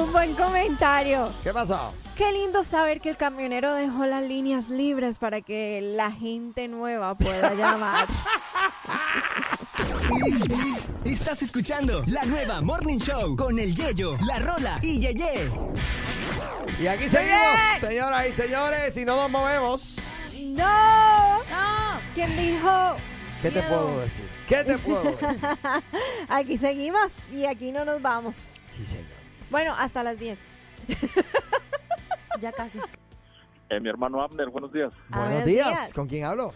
Un buen comentario. ¿Qué pasó? Qué lindo saber que el camionero dejó las líneas libres para que la gente nueva pueda llamar. Estás escuchando la nueva Morning Show con el Yeyo, la Rola y Yeye. Y aquí seguimos, señoras y señores, y no nos movemos. ¡No! No. ¿Quién dijo? ¿Qué te puedo decir? ¿Qué te puedo decir? Aquí seguimos y aquí no nos vamos. Sí, señor. Bueno, hasta las 10. Ya casi. Eh, mi hermano Abner, buenos días. Buenos días. días. ¿Con quién hablo?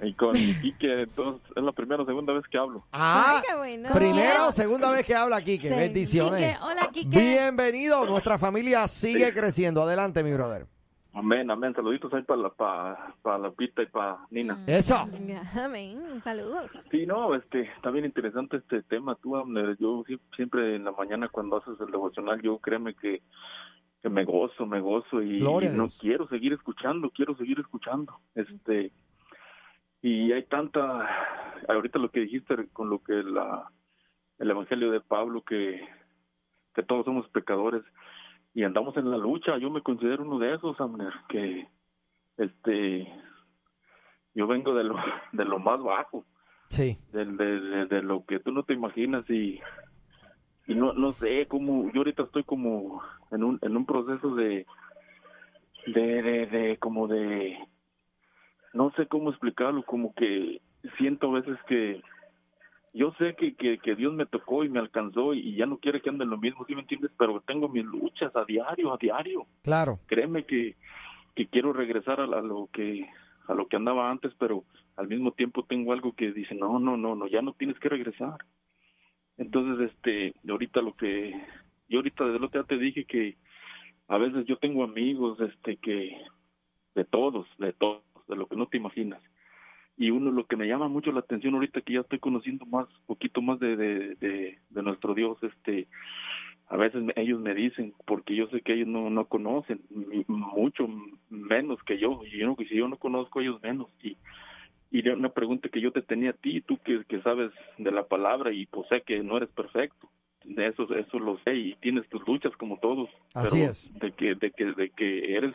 Y con Quique, entonces es la primera o segunda vez que hablo. Ah, Ay, qué bueno. primera o segunda vez que habla aquí. Que Sí. bendiciones. Quique, hola, Quique. Bienvenido. Nuestra familia sigue creciendo. Adelante, mi brother. Amén, amén. Saluditos ahí para la, para, para la Pita y para Nina. Eso. Amén. Saludos. Sí, no, este, está bien interesante este tema. Tú, Abner, yo sie- siempre en la mañana cuando haces el devocional, yo créeme que, que me gozo, me gozo y, y no quiero seguir escuchando, quiero seguir escuchando. Este, y hay tanta, ahorita lo que dijiste con lo que la, el evangelio de Pablo, que, que todos somos pecadores y andamos en la lucha. Yo me considero uno de esos, Abner, que, este, yo vengo de lo, de lo más bajo Sí. de, de, de- de lo que tú no te imaginas y, y no no sé cómo yo ahorita estoy como en un en un proceso de de, de, de como de no sé cómo explicarlo como que siento a veces que yo sé que, que, que Dios me tocó y me alcanzó y, ya no quiere que ande en lo mismo, ¿sí me entiendes? Pero tengo mis luchas a diario, a diario Claro. créeme que, que quiero regresar a, a lo que a lo que andaba antes pero al mismo tiempo tengo algo que dice no no no no ya no tienes que regresar entonces este ahorita lo que yo ahorita desde el otro día te dije que a veces yo tengo amigos este que de todos de todos de lo que no te imaginas y uno lo que me llama mucho la atención ahorita que ya estoy conociendo más poquito más de de, de, de nuestro Dios este a veces me- ellos me dicen porque yo sé que ellos no no conocen mucho menos que yo y yo no si yo no conozco ellos menos y y una pregunta que yo te tenía a ti tú que, que sabes de la palabra y pues sé que no eres perfecto de eso eso lo sé y tienes tus luchas como todos Así pero es. de que de que de que eres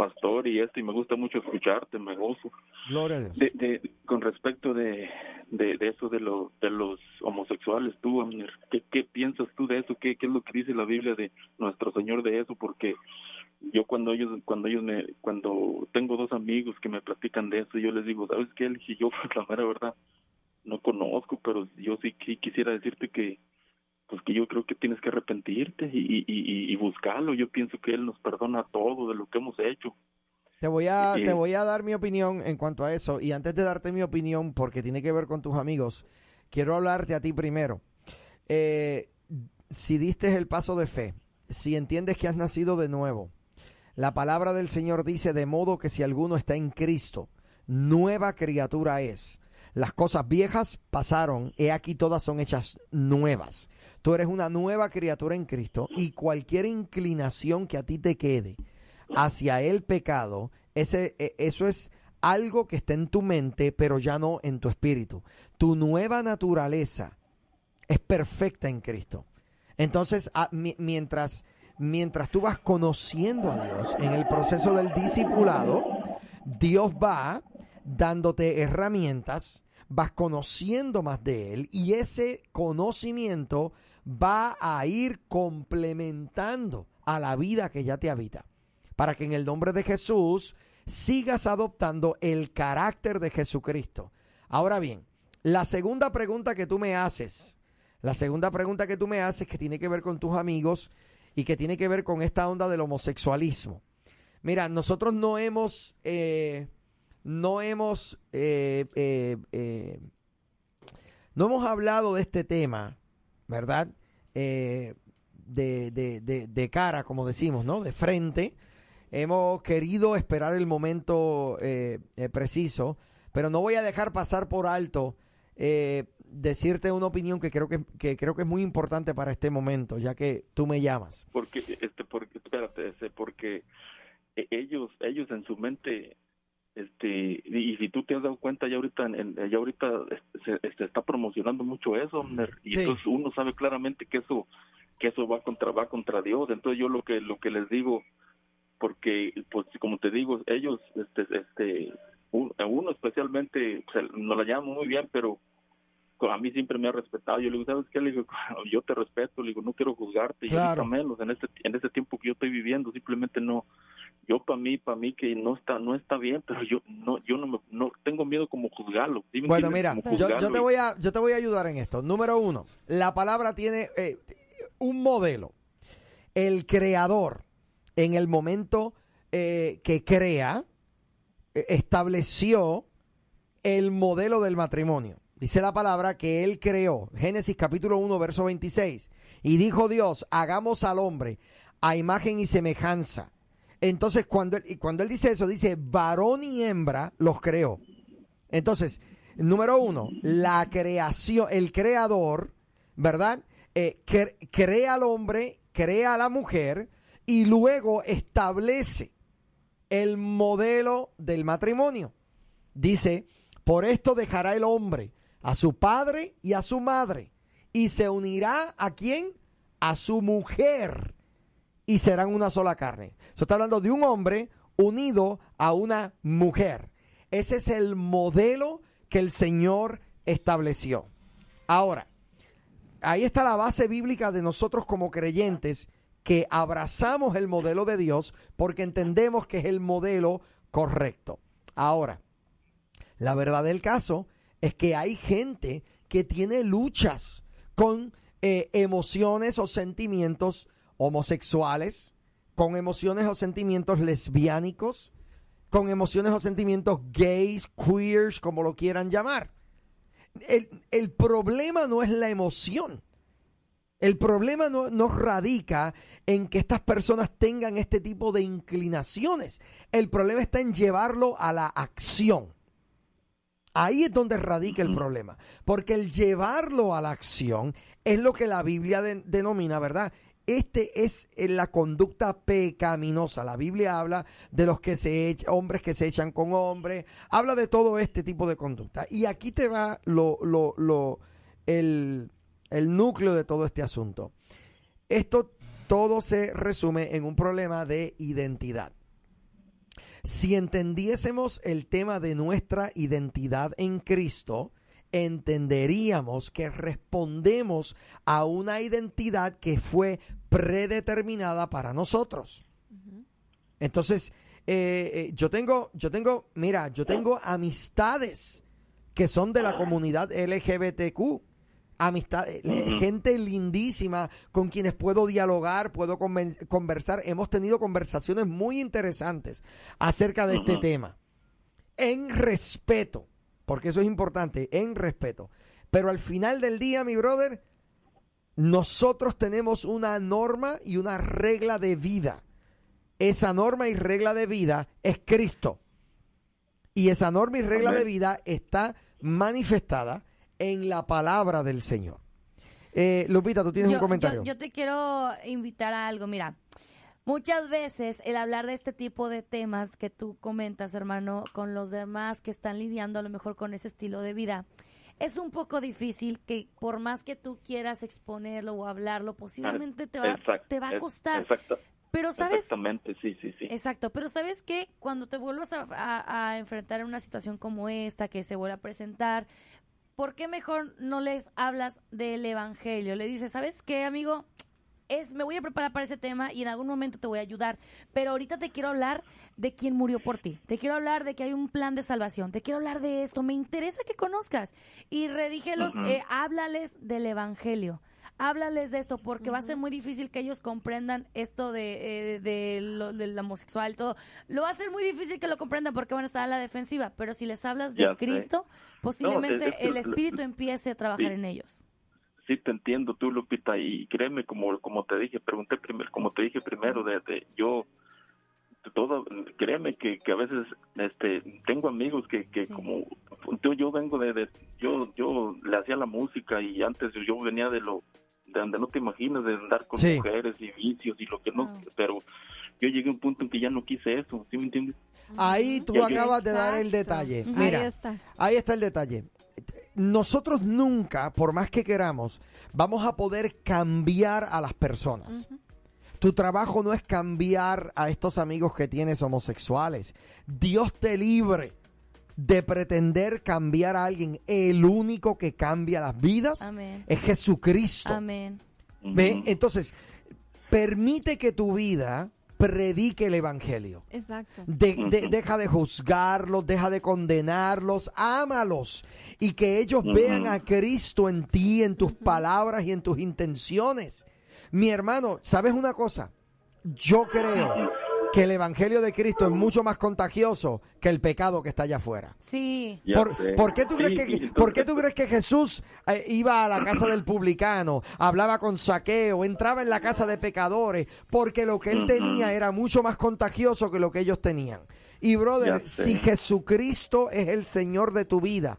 pastor y esto y me gusta mucho escucharte me gozo Gloria a Dios. de, de, con respecto de, de, de eso de, lo, de los homosexuales, tú, Amner, ¿qué, ¿qué piensas tú de eso? ¿Qué, ¿Qué es lo que dice la Biblia de nuestro Señor de eso? Porque yo cuando ellos, cuando ellos me, cuando tengo dos amigos que me platican de eso, yo les digo, ¿sabes qué? Y yo, pues la mera verdad, no conozco, pero yo sí, sí quisiera decirte que, pues que yo creo que tienes que arrepentirte y, y, y, y buscarlo. Yo pienso que Él nos perdona todo de lo que hemos hecho. Te voy, a, Sí. te voy a dar mi opinión en cuanto a eso. Y antes de darte mi opinión, porque tiene que ver con tus amigos, quiero hablarte a ti primero. Eh, si diste el paso de fe, si entiendes que has nacido de nuevo, la palabra del Señor dice, de modo que si alguno está en Cristo, nueva criatura es. Las cosas viejas pasaron, he aquí todas son hechas nuevas. Tú eres una nueva criatura en Cristo y cualquier inclinación que a ti te quede hacia el pecado, ese, e- eso es algo que está en tu mente, pero ya no en tu espíritu. Tu nueva naturaleza es perfecta en Cristo. Entonces, a- mi- mientras, mientras tú vas conociendo a Dios en el proceso del discipulado, Dios va dándote herramientas, vas conociendo más de Él y ese conocimiento va a ir complementando a la vida que ya te habita. Para que en el nombre de Jesús sigas adoptando el carácter de Jesucristo. Ahora bien, la segunda pregunta que tú me haces, la segunda pregunta que tú me haces que tiene que ver con tus amigos y que tiene que ver con esta onda del homosexualismo. Mira, nosotros no hemos, eh, no hemos, eh, eh, no hemos hablado de este tema, ¿verdad? Eh, de, de, de, de cara, como decimos, ¿no? De frente. Hemos querido esperar el momento eh, eh, preciso, pero no voy a dejar pasar por alto eh, decirte una opinión que creo que, que creo que es muy importante para este momento, ya que tú me llamas. Porque, este, porque, espérate, porque e- ellos, ellos en su mente, este, y, si tú te has dado cuenta ya ahorita, ya ahorita este, se, se está promocionando mucho eso, y Sí. entonces uno sabe claramente que eso, que eso va contra, va contra Dios. Entonces yo lo que, lo que les digo, porque, pues, como te digo, ellos, este, este, un- uno especialmente, se, nos la llama muy bien, pero a mí siempre me ha respetado. Yo le digo, ¿sabes qué? Le digo, yo te respeto, le digo, no quiero juzgarte, y Claro. ahorita menos en este en este tiempo que yo estoy viviendo, simplemente no yo para mí, para mí que no está no está bien, pero yo no yo no me no tengo miedo como juzgarlo. ¿sí me Bueno, mira, yo, yo te y- voy a, yo te voy a ayudar en esto. Número uno, la palabra tiene eh, un modelo. El creador, en el momento eh, que crea, eh, estableció el modelo del matrimonio. Dice la palabra que él creó, Génesis capítulo 1, verso 26, y dijo Dios, hagamos al hombre a imagen y semejanza. Entonces, cuando él, cuando él dice eso, dice, varón y hembra los creó. Entonces, número uno, la creación, el creador, ¿verdad? Eh, cre- crea al hombre, crea a la mujer y luego establece el modelo del matrimonio. Dice, por esto dejará el hombre a su padre y a su madre y se unirá a quién? A su mujer y serán una sola carne. Eso está hablando de un hombre unido a una mujer. Ese es el modelo que el Señor estableció. Ahora, ahí está la base bíblica de nosotros como creyentes que abrazamos el modelo de Dios porque entendemos que es el modelo correcto. Ahora, la verdad del caso es que hay gente que tiene luchas con eh, emociones o sentimientos homosexuales, con emociones o sentimientos lesbiánicos, con emociones o sentimientos gays, queers, como lo quieran llamar. El, el problema no es la emoción. El problema no, no radica en que estas personas tengan este tipo de inclinaciones. El problema está en llevarlo a la acción. Ahí es donde radica el problema. Porque el llevarlo a la acción es lo que la Biblia de- denomina, ¿verdad? Este es eh, la conducta pecaminosa. La Biblia habla de los que se echan, hombres que se echan con hombres, habla de todo este tipo de conducta. Y aquí te va lo, lo, lo, el, el núcleo de todo este asunto. Esto todo se resume en un problema de identidad. Si entendiésemos el tema de nuestra identidad en Cristo, entenderíamos que respondemos a una identidad que fue predeterminada para nosotros. Entonces, eh, eh, yo tengo, yo tengo, mira, yo tengo amistades que son de la comunidad LGBTQ. Amistad, eh, gente lindísima con quienes puedo dialogar, puedo conversar. Hemos tenido conversaciones muy interesantes acerca de este tema. En respeto, porque eso es importante, en respeto. Pero al final del día, mi brother, nosotros tenemos una norma y una regla de vida. Esa norma y regla de vida es Cristo. Y esa norma y regla de vida está manifestada en la palabra del Señor. Eh, Lupita, tú tienes yo, un comentario. yo- yo te quiero invitar a algo. Mira, muchas veces el hablar de este tipo de temas que tú comentas, hermano, con los demás que están lidiando a lo mejor con ese estilo de vida, es un poco difícil que por más que tú quieras exponerlo o hablarlo, posiblemente te va, Exacto, te va a costar. exacto, Pero sabes, Exactamente, sí, sí, sí. Exacto, pero ¿sabes qué? Cuando te vuelvas a, a- a enfrentar una situación como esta, que se vuelve a presentar, ¿por qué mejor no les hablas del Evangelio? Le dices, ¿sabes qué, amigo? Es, me voy a preparar para ese tema y en algún momento te voy a ayudar, pero ahorita te quiero hablar de quién murió por ti, te quiero hablar de que hay un plan de salvación, te quiero hablar de esto, me interesa que conozcas y redígelos, eh, háblales del Evangelio. Háblales de esto porque va a ser muy difícil que ellos comprendan esto de, eh, de lo, del homosexual, todo. Lo va a ser muy difícil que lo comprendan porque van a estar a la defensiva. Pero si les hablas de Ya sé. Cristo, posiblemente es el lo- Espíritu empiece a trabajar sí. en ellos. sí te entiendo tú, Lupita, y créeme, como como te dije, pregunté primero, como te dije primero, de, de yo todo créeme que, que a veces este tengo amigos que, que Sí. como yo, yo vengo de, de- yo yo le hacía la música y antes yo venía de lo de donde no te imaginas de andar con Sí. mujeres y vicios y lo que no Wow. pero yo llegué a un punto en que ya no quise eso ¿sí me entiendes? Ahí tú Ya, acabas de dar el detalle. Ahí Mira, está. Ahí está el detalle. Nosotros nunca, por más que queramos, vamos a poder cambiar a las personas. Tu trabajo no es cambiar a estos amigos que tienes homosexuales. Dios te libre de pretender cambiar a alguien. El único que cambia las vidas Amén. es Jesucristo. Amén. Entonces, permite que tu vida predique el Evangelio. Exacto. De- de- Ujú. deja de juzgarlos, deja de condenarlos, ámalos y que ellos vean a Cristo en ti, en tus palabras y en tus intenciones. Mi hermano, ¿sabes una cosa? Yo creo que el Evangelio de Cristo es mucho más contagioso que el pecado que está allá afuera. Sí. ¿Por, qué tú crees que, ¿Por qué tú crees que Jesús eh, iba a la casa del publicano, hablaba con saqueo, entraba en la casa de pecadores? Porque lo que él tenía era mucho más contagioso que lo que ellos tenían. Y brother, si Jesucristo es el Señor de tu vida,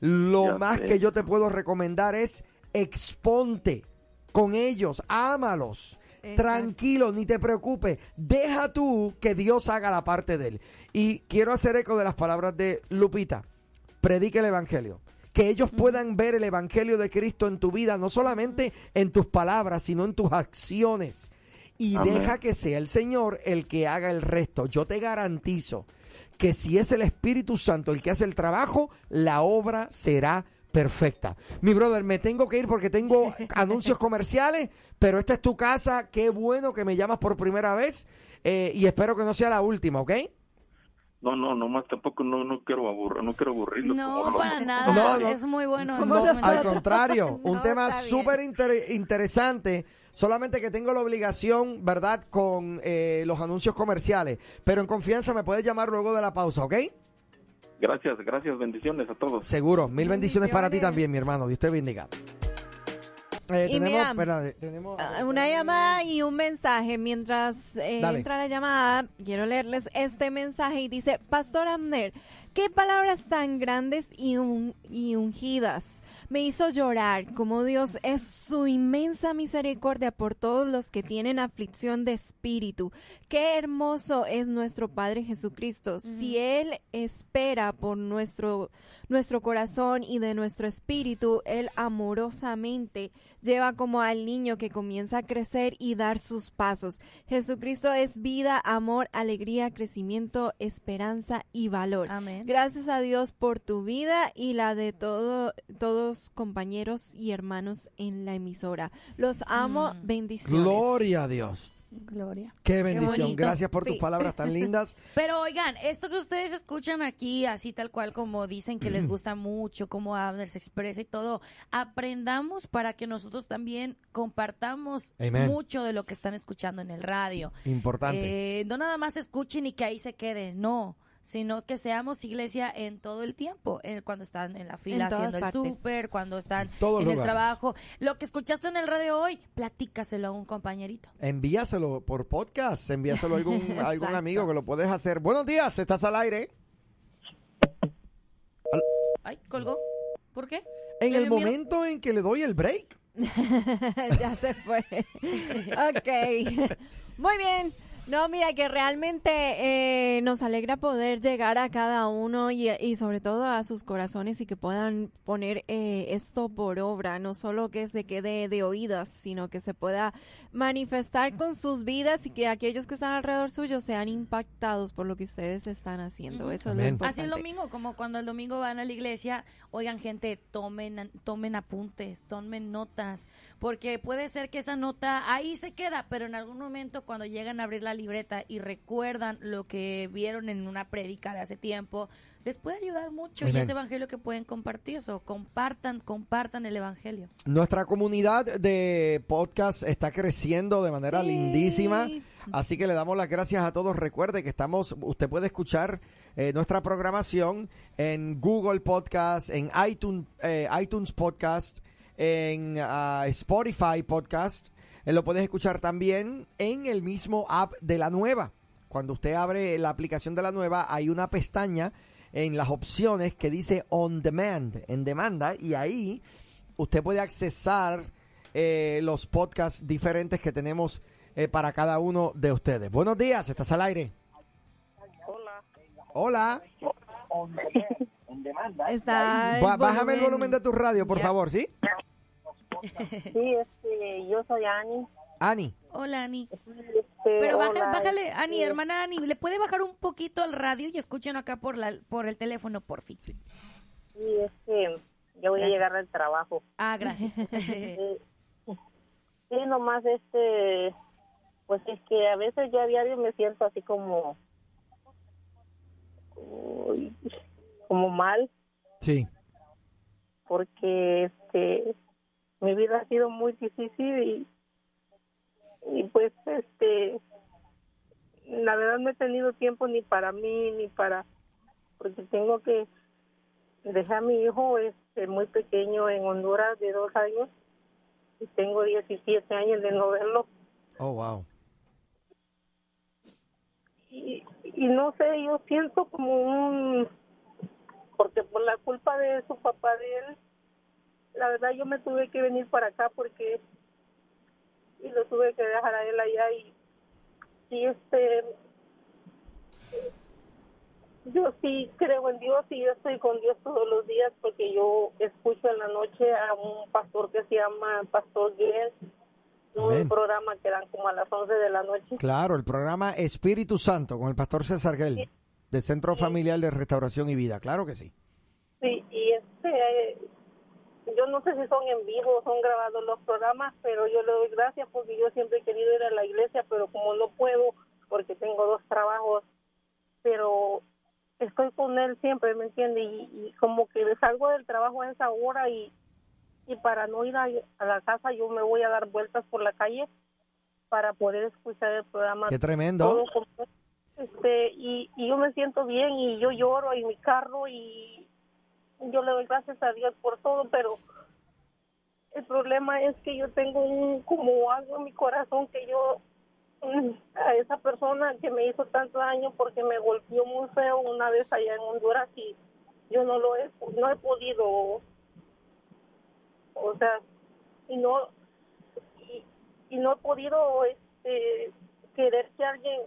lo Ya más sé. que yo te puedo recomendar es exponte con ellos, ámalos. Exacto. Tranquilo, ni te preocupes. Deja tú que Dios haga la parte de él. Y quiero hacer eco de las palabras de Lupita. Predique el Evangelio. Que ellos puedan ver el Evangelio de Cristo en tu vida, no solamente en tus palabras, sino en tus acciones. Y Amén. deja que sea el Señor el que haga el resto. Yo te garantizo que si es el Espíritu Santo el que hace el trabajo, la obra será perfecta. Mi brother, me tengo que ir porque tengo anuncios comerciales, pero esta es tu casa. Qué bueno que me llamas por primera vez eh, y espero que no sea la última, ¿ok? no no no más tampoco no no quiero aburrir no quiero aburrirlo No, como lo- para nada. No, no. Es muy bueno. No, al contrario, un No, tema súper inter- interesante. Solamente que tengo la obligación, ¿verdad?, con eh, los anuncios comerciales. Pero en confianza me puedes llamar luego de la pausa, ¿ok? Gracias gracias bendiciones a todos Seguro. Mil bendiciones para ti también, mi hermano. Dios te bendiga. Eh, Y tenemos, mira, espérate, tenemos- Ah, Una llamada y un mensaje. Mientras eh, entra la llamada, quiero leerles este mensaje y dice, Pastor Amner, qué palabras tan grandes y, un- y ungidas. Me hizo llorar como Dios es su inmensa misericordia por todos los que tienen aflicción de espíritu. Qué hermoso es nuestro Padre Jesucristo. Si Él espera por nuestro, nuestro corazón y de nuestro espíritu, Él amorosamente lleva como al niño que comienza a crecer y dar sus pasos. Jesucristo es vida, amor, alegría, crecimiento, esperanza y valor. Amén. Gracias a Dios por tu vida y la de todo, todos compañeros y hermanos en la emisora. Los amo, Mm. bendiciones. Gloria a Dios. Gloria. Qué bendición. Gracias por tus Sí. palabras tan lindas. Pero oigan, esto que ustedes escuchan aquí, así tal cual como dicen que les gusta mucho, cómo Abner se expresa y todo, aprendamos para que nosotros también compartamos Amen. mucho de lo que están escuchando en el radio. Importante. Eh, no nada más escuchen y que ahí se queden, no, sino que seamos iglesia en todo el tiempo, en- cuando están en la fila En haciendo el súper, cuando están Todos en el lugares. trabajo. Lo que escuchaste en el radio hoy, platícaselo a un compañerito. Envíaselo por podcast, envíaselo a algún, a algún amigo que lo puedes hacer. Buenos días, estás al aire. Ay, colgó. ¿Por qué? En ¿Le el miedo? momento en que le doy el break. ya se fue. ok. Muy bien. No, mira que realmente eh, nos alegra poder llegar a cada uno y, y sobre todo a sus corazones y que puedan poner eh, esto por obra, no solo que se quede de oídas, sino que se pueda manifestar con sus vidas y que aquellos que están alrededor suyo sean impactados por lo que ustedes están haciendo. Eso es lo importante. Así el domingo, como cuando el domingo van a la iglesia, oigan gente, tomen, tomen apuntes, tomen notas, porque puede ser que esa nota ahí se queda, pero en algún momento cuando llegan a abrir la libreta y recuerdan lo que vieron en una prédica de hace tiempo, les puede ayudar mucho y ese evangelio que pueden compartir, eso, compartan, compartan el evangelio. Nuestra comunidad de podcast está creciendo de manera Sí. lindísima. Así que le damos las gracias a todos. Recuerde que estamos, usted puede escuchar eh, nuestra programación en Google Podcast, en iTunes, eh, iTunes Podcast, en ah, Spotify Podcast. Eh, lo puedes escuchar también en el mismo app de la nueva. Cuando usted abre la aplicación de la nueva, hay una pestaña en las opciones que dice On Demand, en demanda, y ahí usted puede accesar eh, los podcasts diferentes que tenemos eh, para cada uno de ustedes. Buenos días, estás al aire. Hola. Está el bájame el volumen. volumen de tu radio, por favor, ¿sí? Sí, este, yo soy Ani. Ani. Hola, Ani. Este, Pero baja- hola, bájale, Ani, este, hermana Ani, ¿le puede bajar un poquito el radio y escuchen acá por la por el teléfono, por fin? Sí, este, yo voy Gracias. a llegar del trabajo. Ah, gracias. Sí, nomás este, pues es que a veces yo a diario me siento así como, como mal, Sí. porque este, mi vida ha sido muy difícil y, y pues este, la verdad no he tenido tiempo ni para mí ni para, porque tengo que dejar a mi hijo este muy pequeño en Honduras de dos años y tengo 17 años de no verlo Oh, wow. y, y no sé, yo siento como un, porque por la culpa de su papá de él, la verdad yo me tuve que venir para acá porque y lo tuve que dejar a él allá y, y este yo sí creo en Dios y yo estoy con Dios todos los días porque yo escucho en la noche a un pastor que se llama Pastor Guillén, Amén. un programa que dan como a las 11 de la noche. Claro, el programa Espíritu Santo con el pastor César Gel, de Centro Familiar de Restauración y Vida. Claro que sí. Sí, y este, yo no sé si son en vivo o son grabados los programas, pero yo le doy gracias porque yo siempre he querido ir a la iglesia, pero como no puedo porque tengo dos trabajos, pero estoy con él siempre, ¿me entiende? Y, y como que salgo del trabajo a esa hora y, y para no ir a, a la casa yo me voy a dar vueltas por la calle para poder escuchar el programa. Qué tremendo. todo. Este, y, y yo me siento bien y yo lloro en mi carro y yo le doy gracias a Dios por todo, pero el problema es que yo tengo un, como algo en mi corazón que yo mm, a esa persona que me hizo tanto daño porque me golpeó muy feo una vez allá en Honduras y yo no lo he no he podido o sea y no y, y no he podido este querer que alguien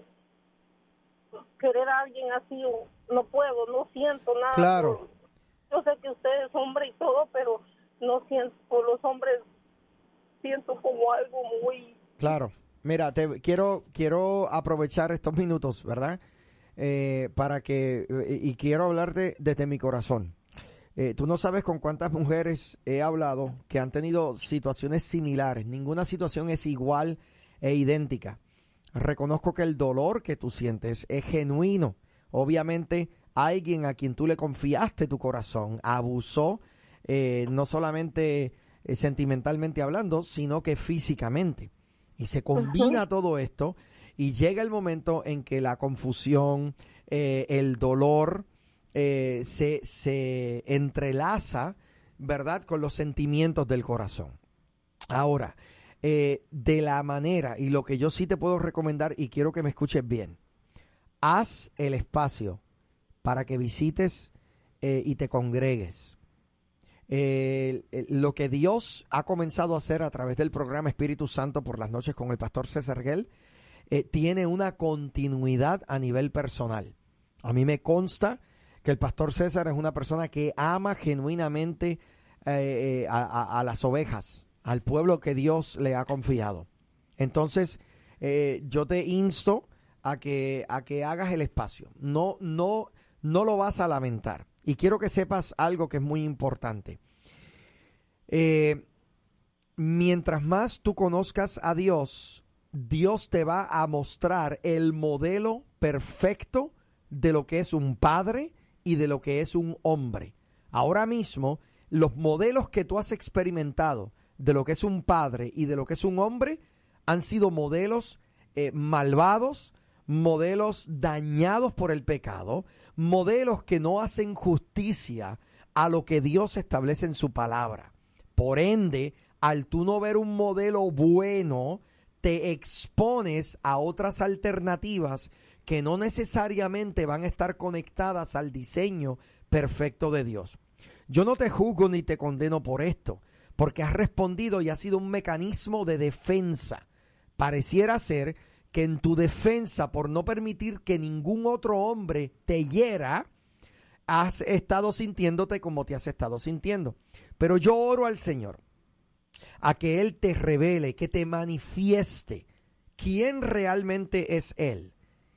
querer a alguien así no puedo no siento nada Claro. Yo sé que usted es hombre y todo pero no siento por los hombres siento como algo muy Claro. Mira, te quiero quiero aprovechar estos minutos, ¿verdad? Eh, para que eh, y quiero hablarte desde mi corazón. Eh, tú no sabes con cuántas mujeres he hablado que han tenido situaciones similares. Ninguna situación es igual e idéntica. Reconozco que el dolor que tú sientes es genuino. Obviamente, alguien a quien tú le confiaste tu corazón abusó, eh, no solamente eh, sentimentalmente hablando, sino que físicamente. Y se combina todo esto y llega el momento en que la confusión, eh, el dolor, se, se entrelaza, ¿verdad?, con los sentimientos del corazón. Ahora, eh, de la manera, y lo que yo sí te puedo recomendar, y quiero que me escuches bien, haz el espacio para que visites eh, y te congregues. Eh, eh, lo que Dios ha comenzado a hacer a través del programa Espíritu Santo por las noches con el pastor César Gel eh, tiene una continuidad a nivel personal. A mí me consta que el pastor César es una persona que ama genuinamente a, a- las ovejas, al pueblo que Dios le ha confiado. Entonces, yo te insto a que, a que hagas el espacio. No, no, no lo vas a lamentar. Y quiero que sepas algo que es muy importante. Eh, mientras más tú conozcas a Dios, Dios te va a mostrar el modelo perfecto de lo que es un padre y de lo que es un hombre. Ahora mismo, los modelos que tú has experimentado de lo que es un padre y de lo que es un hombre han sido modelos eh, malvados, modelos dañados por el pecado, modelos que no hacen justicia a lo que Dios establece en su palabra. Por ende, al tú no ver un modelo bueno, te expones a otras alternativas que no necesariamente van a estar conectadas al diseño perfecto de Dios. Yo no te juzgo ni te condeno por esto, porque has respondido y ha sido un mecanismo de defensa. Pareciera ser que en tu defensa, por no permitir que ningún otro hombre te hiera, has estado sintiéndote como te has estado sintiendo. Pero yo oro al Señor a que Él te revele, que te manifieste quién realmente es Él.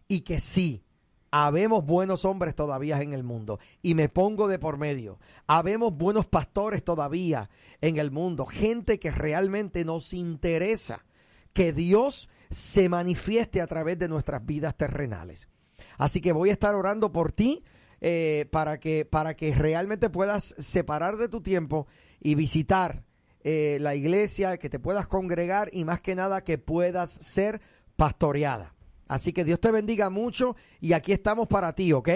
Y que sí, habemos buenos hombres todavía en el mundo. Y me pongo de por medio. Habemos buenos pastores todavía en el mundo. Gente que realmente nos interesa que Dios se manifieste a través de nuestras vidas terrenales. Así que voy a estar orando por ti eh, para, que, para que realmente puedas separar de tu tiempo y visitar eh, la iglesia, que te puedas congregar y más que nada que puedas ser pastoreada. Así que Dios te bendiga mucho y aquí estamos para ti, ¿ok?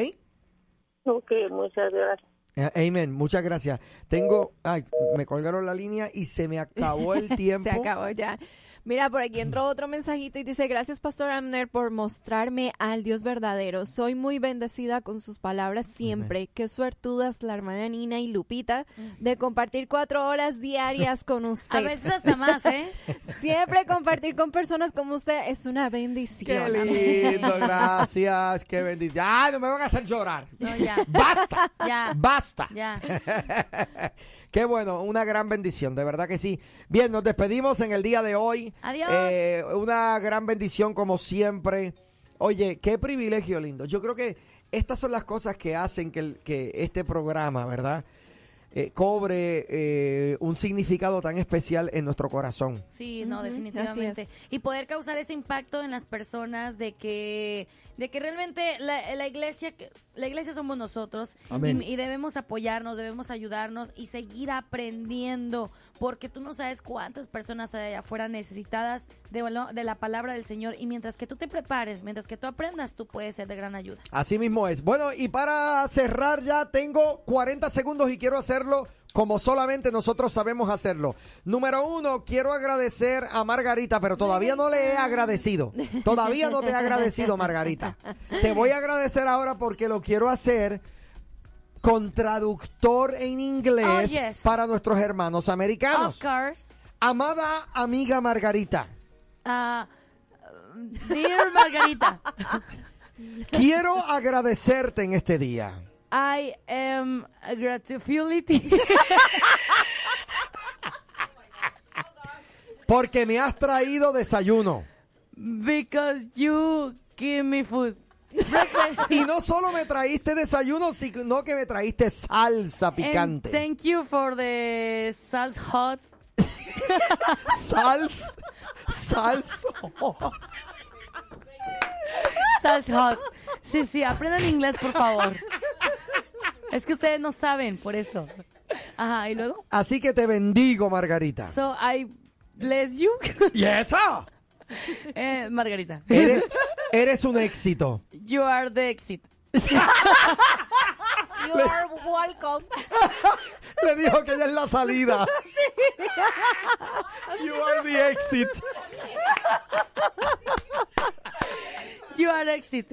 Ok, muchas gracias. Eh, Amén, muchas gracias. Tengo, ay, me colgaron la línea y se me acabó el tiempo. Se acabó ya. Mira, por aquí entró otro mensajito y dice, gracias Pastor Amner por mostrarme al Dios verdadero. Soy muy bendecida con sus palabras siempre. Qué suertudas la hermana Nina y Lupita de compartir cuatro horas diarias con usted. A veces hasta más, ¿eh? Siempre compartir con personas como usted es una bendición. Qué Amén. lindo, gracias, qué bendición. Ay, no me van a hacer llorar. No, ya. Basta, Ya. basta. Ya. Qué bueno, una gran bendición, de verdad que sí. Bien, nos despedimos en el día de hoy. Adiós. Eh, una gran bendición como siempre. Oye, qué privilegio lindo. Yo creo que estas son las cosas que hacen que, el- que este programa, ¿verdad? Eh, cobre eh, un significado tan especial en nuestro corazón. Sí, no, definitivamente. Y poder causar ese impacto en las personas de que de que realmente la, la iglesia que- la iglesia somos nosotros Amén. y, y debemos apoyarnos, debemos ayudarnos y seguir aprendiendo porque tú no sabes cuántas personas hay allá afuera necesitadas de, de la palabra del Señor y mientras que tú te prepares, mientras que tú aprendas, tú puedes ser de gran ayuda. Así mismo es. Bueno, y para cerrar ya tengo 40 segundos y quiero hacerlo como solamente nosotros sabemos hacerlo. Número uno, quiero agradecer a Margarita, pero todavía no le he agradecido. Todavía no te he agradecido, Margarita. Te voy a agradecer ahora porque lo quiero hacer con traductor en inglés Oh, yes. para nuestros hermanos americanos. Of course. Amada amiga Margarita, Ah, dear Margarita, quiero agradecerte en este día. I am gratefulity. Porque me has traído desayuno. Because you give me food. Y no solo me traíste desayuno, sino que me traíste salsa And picante. thank you for the salt hot. Sals, salsa. Salt hot. Sí, sí, aprendan inglés, por favor. Es que ustedes no saben, por eso. Ajá, y luego. Así que te bendigo, Margarita. So I bless you. ¿Y esa? Eh, Margarita. Eres, eres un éxito. You are the exit. You are welcome. Le dijo que ella es la salida. You are the exit. You are exit.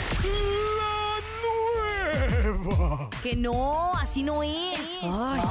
Que no, así no es. Ay.